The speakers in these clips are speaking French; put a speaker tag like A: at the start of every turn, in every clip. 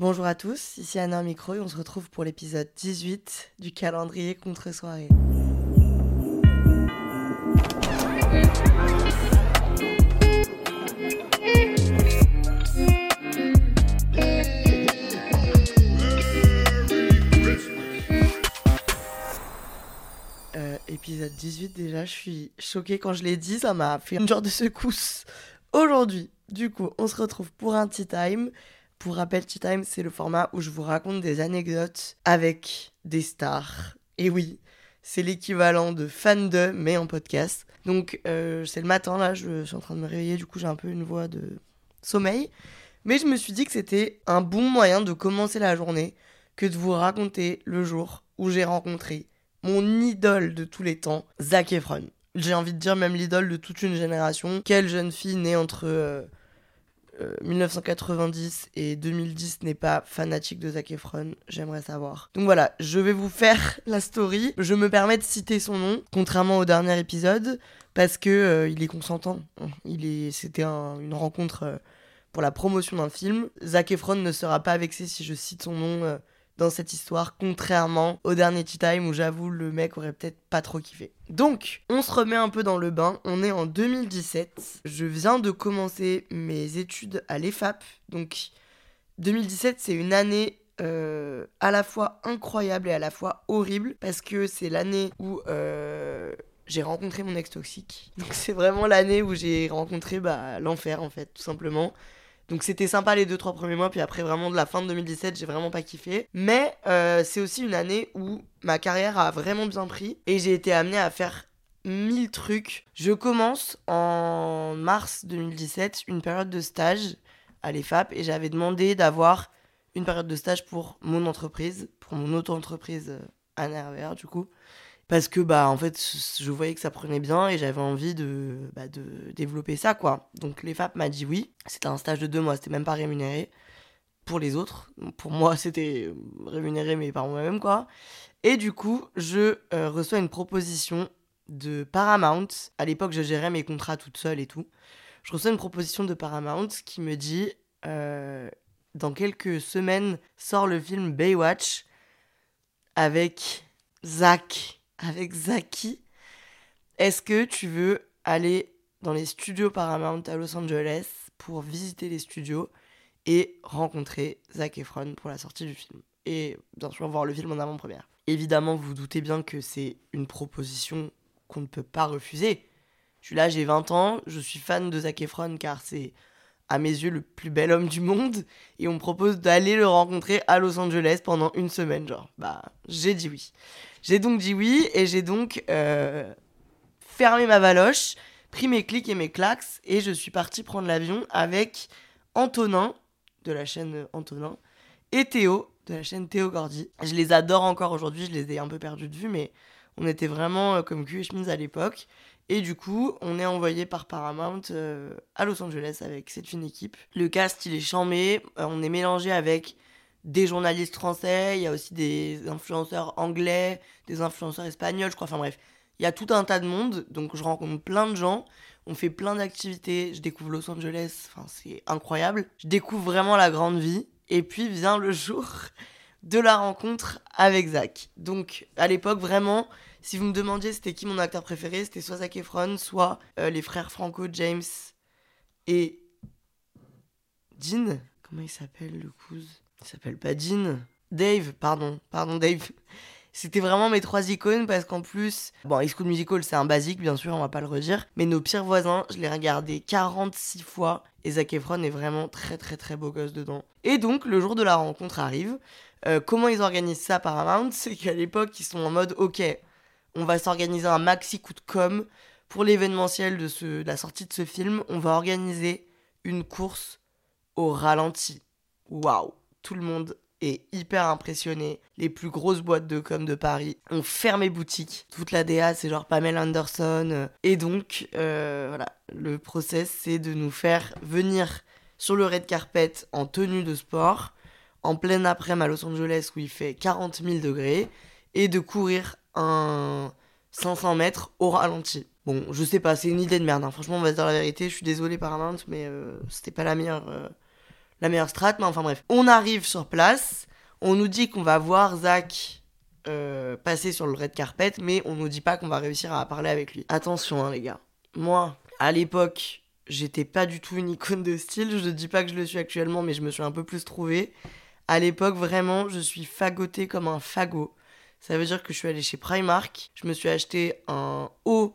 A: Bonjour à tous, ici Anna Micro et on se retrouve pour l'épisode 18 du calendrier contre-soirée. Euh, épisode 18 déjà, je suis choquée quand je l'ai dit, ça m'a fait une genre de secousse. Aujourd'hui, du coup, on se retrouve pour un Tea Time. Pour rappel, Tea Time, c'est le format où je vous raconte des anecdotes avec des stars. Et oui, c'est l'équivalent de fan de, mais en podcast. Donc, euh, c'est le matin, là, je suis en train de me réveiller, du coup, j'ai un peu une voix de sommeil. Mais je me suis dit que c'était un bon moyen de commencer la journée que de vous raconter le jour où j'ai rencontré mon idole de tous les temps, Zac Efron. J'ai envie de dire même l'idole de toute une génération. Quelle jeune fille née entre euh, euh, 1990 et 2010 n'est pas fanatique de Zac Efron J'aimerais savoir. Donc voilà, je vais vous faire la story. Je me permets de citer son nom, contrairement au dernier épisode, parce que euh, il est consentant. Il est, c'était un- une rencontre euh, pour la promotion d'un film. Zac Efron ne sera pas vexé si je cite son nom. Dans cette histoire, contrairement au dernier Tea Time où j'avoue le mec aurait peut-être pas trop kiffé. Donc, on se remet un peu dans le bain, on est en 2017, je viens de commencer mes études à l'EFAP, donc 2017 c'est une année euh, à la fois incroyable et à la fois horrible, parce que c'est l'année où... euh, j'ai rencontré mon ex toxique. Donc c'est vraiment l'année où j'ai rencontré bah, l'enfer en fait, tout simplement. Donc c'était sympa les deux trois premiers mois, puis après vraiment de la fin de 2017, j'ai vraiment pas kiffé. Mais euh, c'est aussi une année où ma carrière a vraiment bien pris et j'ai été amenée à faire mille trucs. Je commence en mars 2017 une période de stage à l'EFAP et j'avais demandé d'avoir une période de stage pour mon entreprise, pour mon auto-entreprise euh, Anna RVR du coup. Parce que bah en fait je voyais que ça prenait bien et j'avais envie de, bah, développer ça quoi. Donc l'EFAP m'a dit oui. C'était un stage de deux mois, c'était même pas rémunéré. Pour les autres, pour moi c'était rémunéré mais par moi-même quoi. Et du coup je euh, reçois une proposition de Paramount. À l'époque je gérais mes contrats toute seule et tout. Je reçois une proposition de Paramount qui me dit euh, dans quelques semaines sort le film Baywatch avec Zach, avec Zaki. Est-ce que tu veux aller dans les studios Paramount à Los Angeles pour visiter les studios et rencontrer Zac Efron pour la sortie du film Et bien sûr voir le film en avant-première? Évidemment, vous doutez bien que c'est une proposition qu'on ne peut pas refuser. Je suis là, j'ai 20 ans, je suis fan de Zac Efron car c'est à mes yeux le plus bel homme du monde et on me propose d'aller le rencontrer à Los Angeles pendant une semaine genre. Bah, j'ai dit oui. J'ai donc dit oui et j'ai donc euh, fermé ma valoche, pris mes clics et mes claques et je suis parti prendre l'avion avec Antonin de la chaîne Antonin et Théo de la chaîne Théo Gordy. Je les adore encore aujourd'hui, je les ai un peu perdus de vue mais on était vraiment euh, comme cul et chemise à l'époque. Et du coup, on est envoyé par Paramount euh, à Los Angeles avec cette fine équipe. Le cast, il est chambé. euh, on est mélangé avec des journalistes français. Il y a aussi des influenceurs anglais, des influenceurs espagnols, je crois. Enfin bref, il y a tout un tas de monde. Donc je rencontre plein de gens. On fait plein d'activités. Je découvre Los Angeles. Enfin, c'est incroyable. Je découvre vraiment la grande vie. Et puis vient le jour de la rencontre avec Zach. Donc à l'époque, vraiment, si vous me demandiez c'était qui mon acteur préféré, c'était soit Zac Efron, soit euh, les frères Franco, James et Dean. Comment il s'appelle le cousin? Il s'appelle pas Dean. Dave, pardon, pardon Dave. C'était vraiment mes trois icônes parce qu'en plus, bon, High School Musical c'est un basique bien sûr, on va pas le redire, mais nos pires voisins, je l'ai regardé 46 fois et Zac Efron est vraiment très très très beau gosse dedans. Et donc le jour de la rencontre arrive. Euh, comment ils organisent ça Paramount? C'est qu'à l'époque ils sont en mode ok, on va s'organiser un maxi coup de com pour l'événementiel de, ce, de la sortie de ce film. On va organiser une course au ralenti. Waouh, tout le monde est hyper impressionné. Les plus grosses boîtes de com de Paris ont fermé boutique. Toute la DA, c'est genre Pamela Anderson. Et donc, euh, voilà, le process, c'est de nous faire venir sur le red carpet en tenue de sport, en pleine après-midi à Los Angeles où il fait 40 000 degrés, et de courir un 500 mètres au ralenti. Bon, je sais pas, c'est une idée de merde. hein. Franchement, on va se dire la vérité. Je suis désolé Paramount, mais euh, c'était pas la meilleure, euh, la meilleure strat. Mais enfin bref, on arrive sur place. On nous dit qu'on va voir Zach euh, passer sur le red carpet, mais on nous dit pas qu'on va réussir à parler avec lui. Attention, hein, les gars. Moi, à l'époque, j'étais pas du tout une icône de style. Je dis pas que je le suis actuellement, mais je me suis un peu plus trouvée. À l'époque, vraiment, je suis fagotée comme un fagot. Ça veut dire que je suis allée chez Primark, je me suis acheté un haut.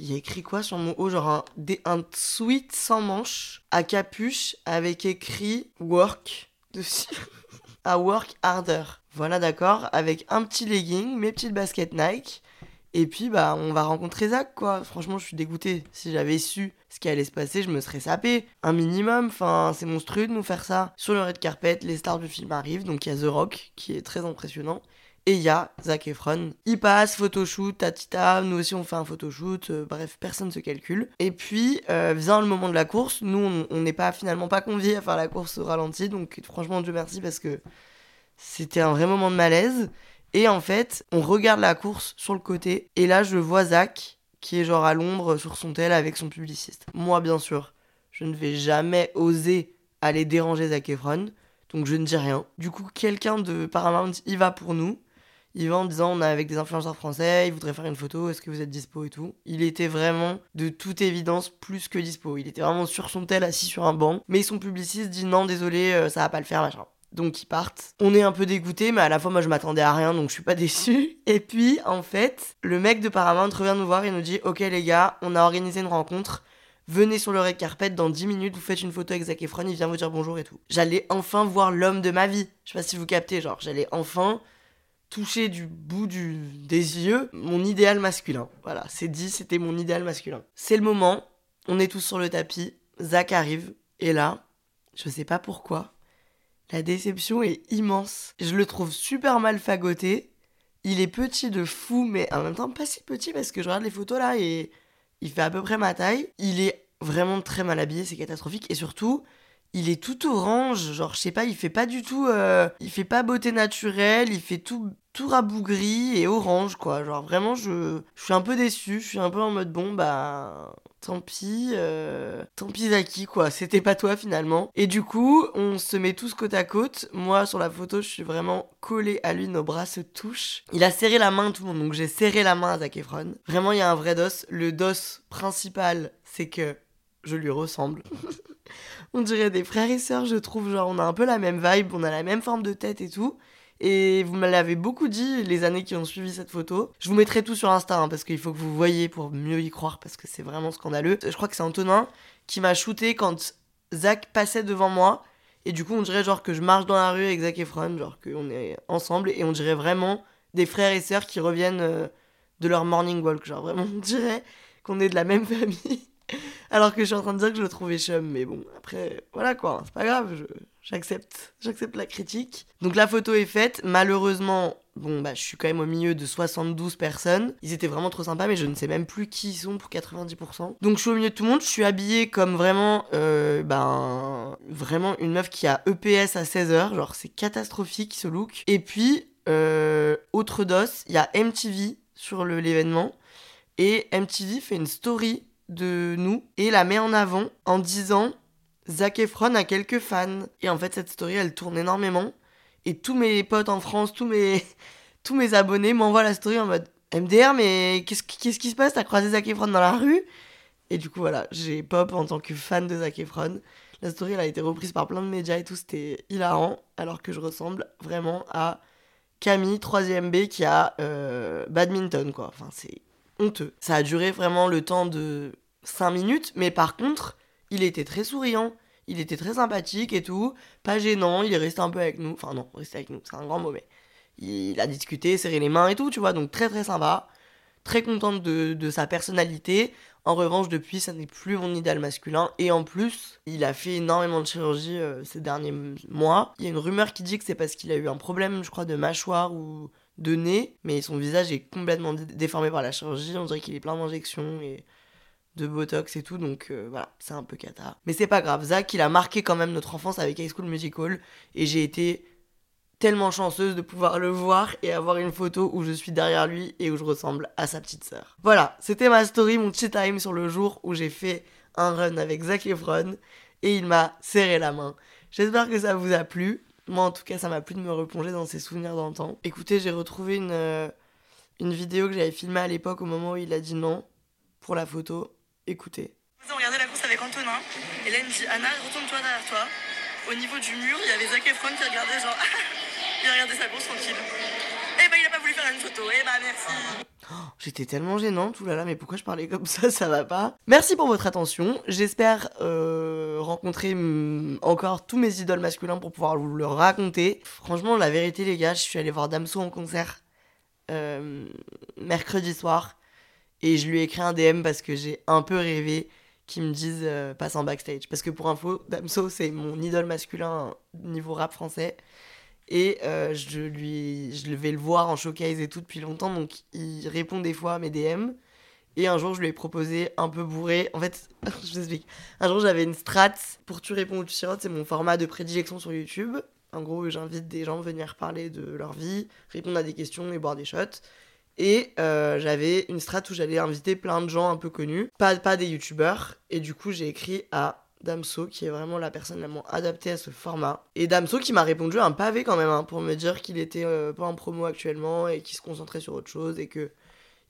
A: Il y a écrit quoi sur mon haut Genre un, un sweat sans manches à capuche avec écrit work dessus. à work harder. Voilà, d'accord. Avec un petit legging, mes petites baskets Nike. Et puis, bah, on va rencontrer Zach, quoi. Franchement, je suis dégoûtée. Si j'avais su ce qui allait se passer, je me serais sapé. Un minimum, enfin, c'est monstrueux de nous faire ça. Sur le red carpet, les stars du film arrivent. Donc, il y a The Rock, qui est très impressionnant. Et il y a Zac Efron. Il passe, photoshoot, tatita, nous aussi on fait un photoshoot, euh, bref, personne ne se calcule. Et puis euh, vient le moment de la course, nous on- n'est pas finalement pas conviés à faire la course au ralenti, donc franchement Dieu merci parce que c'était un vrai moment de malaise. Et en fait, on regarde la course sur le côté, et là je vois Zach qui est genre à l'ombre sur son tel avec son publiciste. Moi bien sûr, je ne vais jamais oser aller déranger Zac Efron. Donc je ne dis rien. Du coup, quelqu'un de Paramount y va pour nous. Il va en disant on est avec des influenceurs français, il voudrait faire une photo, est-ce que vous êtes dispo et tout. Il était vraiment de toute évidence plus que dispo. Il était vraiment sur son tel assis sur un banc. Mais son publiciste dit non désolé euh, ça va pas le faire machin. Donc ils partent. On est un peu dégoûté, mais à la fois moi je m'attendais à rien donc je suis pas déçu. Et puis en fait, le mec de Paramount revient nous voir et nous dit ok les gars, on a organisé une rencontre. Venez sur le red carpet dans 10 minutes, vous faites une photo avec Zac Efron, il vient vous dire bonjour et tout. J'allais enfin voir l'homme de ma vie. Je sais pas si vous captez, genre j'allais enfin toucher du bout des yeux mon idéal masculin. Voilà, c'est dit, c'était mon idéal masculin. C'est le moment, on est tous sur le tapis, Zach arrive, et là, je sais pas pourquoi, la déception est immense. Je le trouve super mal fagoté. Il est petit de fou, mais en même temps pas si petit parce que je regarde les photos là et il fait à peu près ma taille. Il est vraiment très mal habillé, c'est catastrophique. Et surtout, il est tout orange. Genre, je sais pas, il fait pas du tout. euh, il fait pas beauté naturelle, il fait tout, tout rabougri et orange, quoi. Genre, vraiment, je, je suis un peu déçu. Je suis un peu en mode bon, bah. Tant pis, euh, tant pis Zaki quoi, c'était pas toi finalement. Et du coup, on se met tous côte à côte. Moi sur la photo, je suis vraiment collé à lui, nos bras se touchent. Il a serré la main tout le monde, donc j'ai serré la main à Zac Efron. Vraiment, il y a un vrai dos. Le dos principal, c'est que je lui ressemble. on dirait des frères et sœurs, je trouve. Genre, on a un peu la même vibe, on a la même forme de tête et tout. Et vous me l'avez beaucoup dit les années qui ont suivi cette photo. Je vous mettrai tout sur Insta hein, parce qu'il faut que vous voyez pour mieux y croire parce que c'est vraiment scandaleux. Je crois que c'est Antonin qui m'a shooté quand Zach passait devant moi. Et du coup, on dirait genre que je marche dans la rue avec Zac Efron, genre qu'on est ensemble et on dirait vraiment des frères et sœurs qui reviennent euh, de leur morning walk. Genre vraiment, on dirait qu'on est de la même famille. Alors que je suis en train de dire que je le trouvais chum, mais bon, après, voilà quoi, c'est pas grave, j'accepte, j'accepte la critique. Donc la photo est faite, malheureusement, bon bah je suis quand même au milieu de 72 personnes, ils étaient vraiment trop sympas, mais je ne sais même plus qui ils sont pour 90%. Donc je suis au milieu de tout le monde, je suis habillée comme vraiment, euh, ben, vraiment une meuf qui a EPS à 16h, genre c'est catastrophique ce look. Et puis, euh, autre dos, il y a MTV sur l'événement, et MTV fait une story de nous et la met en avant en disant Zac Efron a quelques fans. Et en fait, cette story, elle tourne énormément. Et tous mes potes en France, tous mes, tous mes abonnés m'envoient la story en mode MDR, mais qu'est-ce qui- se passe? T'as croisé Zac Efron dans la rue? Et du coup, voilà, j'ai pop en tant que fan de Zac Efron. La story, elle a été reprise par plein de médias et tout, c'était hilarant. Alors que je ressemble vraiment à Camille, 3ème B, qui a euh, badminton, quoi. Enfin, c'est honteux. Ça a duré vraiment le temps de 5 minutes, mais par contre, il était très souriant, il était très sympathique et tout, pas gênant, il est resté un peu avec nous, enfin non, resté avec nous, c'est un grand mot, mais il a discuté, serré les mains et tout, tu vois, donc très très sympa, très contente de, de sa personnalité. En revanche, depuis, ça n'est plus mon idéal masculin. Et en plus, il a fait énormément de chirurgie euh, ces derniers mois. Il y a une rumeur qui dit que c'est parce qu'il a eu un problème, je crois, de mâchoire ou de nez. Mais son visage est complètement déformé par la chirurgie. On dirait qu'il est plein d'injections et de Botox et tout. Donc euh, voilà, c'est un peu cata. Mais c'est pas grave. Zach, il a marqué quand même notre enfance avec High School Musical. Et j'ai été tellement chanceuse de pouvoir le voir et avoir une photo où je suis derrière lui et où je ressemble à sa petite sœur. Voilà, c'était ma story, mon cheat time sur le jour où j'ai fait un run avec Zac Efron et il m'a serré la main. J'espère que ça vous a plu. Moi, en tout cas, ça m'a plu de me replonger dans ses souvenirs d'antan. Écoutez, j'ai retrouvé une, euh, une vidéo que j'avais filmée à l'époque au moment où il a dit non pour la photo. Écoutez.
B: On regardait la course avec Antonin et là il me dit Anna, retourne-toi derrière toi. Au niveau du mur, il y avait Zac Efron qui regardait genre Il a regardé sa course tranquille. Eh ben, il a pas voulu faire une photo. Eh ben, merci.
A: Oh, j'étais tellement gênante, oulala, mais pourquoi je parlais comme ça, ça va pas. Merci pour votre attention. J'espère euh, rencontrer mm, encore tous mes idoles masculins pour pouvoir vous le raconter. Franchement, la vérité, les gars, je suis allée voir Damso en concert euh, mercredi soir et je lui ai écrit un DM parce que j'ai un peu rêvé qu'ils me disent euh, passe en backstage. Parce que pour info, Damso, c'est mon idole masculin niveau rap français. Et euh, je, lui, je vais le voir en showcase et tout depuis longtemps, donc il répond des fois à mes DM. Et un jour, je lui ai proposé un peu bourré. En fait, je vous explique. Un jour, j'avais une strat pour Tu réponds ou tu. C'est mon format de prédilection sur YouTube. En gros, j'invite des gens à venir parler de leur vie, répondre à des questions et boire des shots. Et euh, j'avais une strat où j'allais inviter plein de gens un peu connus, pas, pas des youtubeurs. Et du coup, j'ai écrit à Damso, qui est vraiment la personne la moins adaptée à ce format. Et Damso qui m'a répondu un pavé quand même, hein, pour me dire qu'il était euh, pas en promo actuellement et qu'il se concentrait sur autre chose et que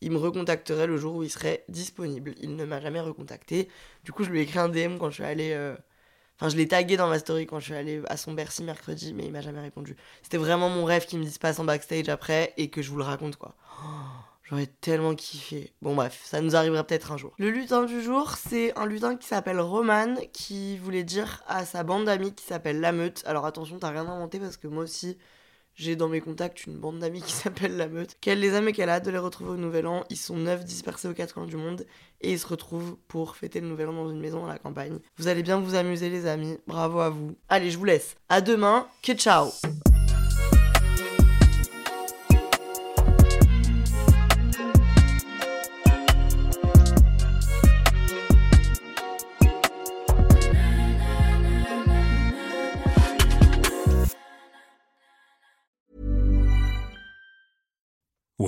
A: il me recontacterait le jour où il serait disponible. Il ne m'a jamais recontacté. Du coup, je lui ai écrit un DM quand je suis allée. Euh, enfin, je l'ai tagué dans ma story quand je suis allée à son Bercy mercredi, mais il m'a jamais répondu. C'était vraiment mon rêve qu'il me dise pas en backstage après et que je vous le raconte, quoi. Oh. J'aurais tellement kiffé. Bon bref, ça nous arrivera peut-être un jour. Le lutin du jour, c'est un lutin qui s'appelle Roman, qui voulait dire à sa bande d'amis qui s'appelle La Meute. Alors attention, t'as rien inventé parce que moi aussi, j'ai dans mes contacts une bande d'amis qui s'appelle La Meute. Qu'elle les aime et qu'elle a hâte de les retrouver au Nouvel An. Ils sont neuf dispersés aux quatre coins du monde et ils se retrouvent pour fêter le Nouvel An dans une maison à la campagne. Vous allez bien vous amuser les amis. Bravo à vous. Allez, je vous laisse. À demain. Que ciao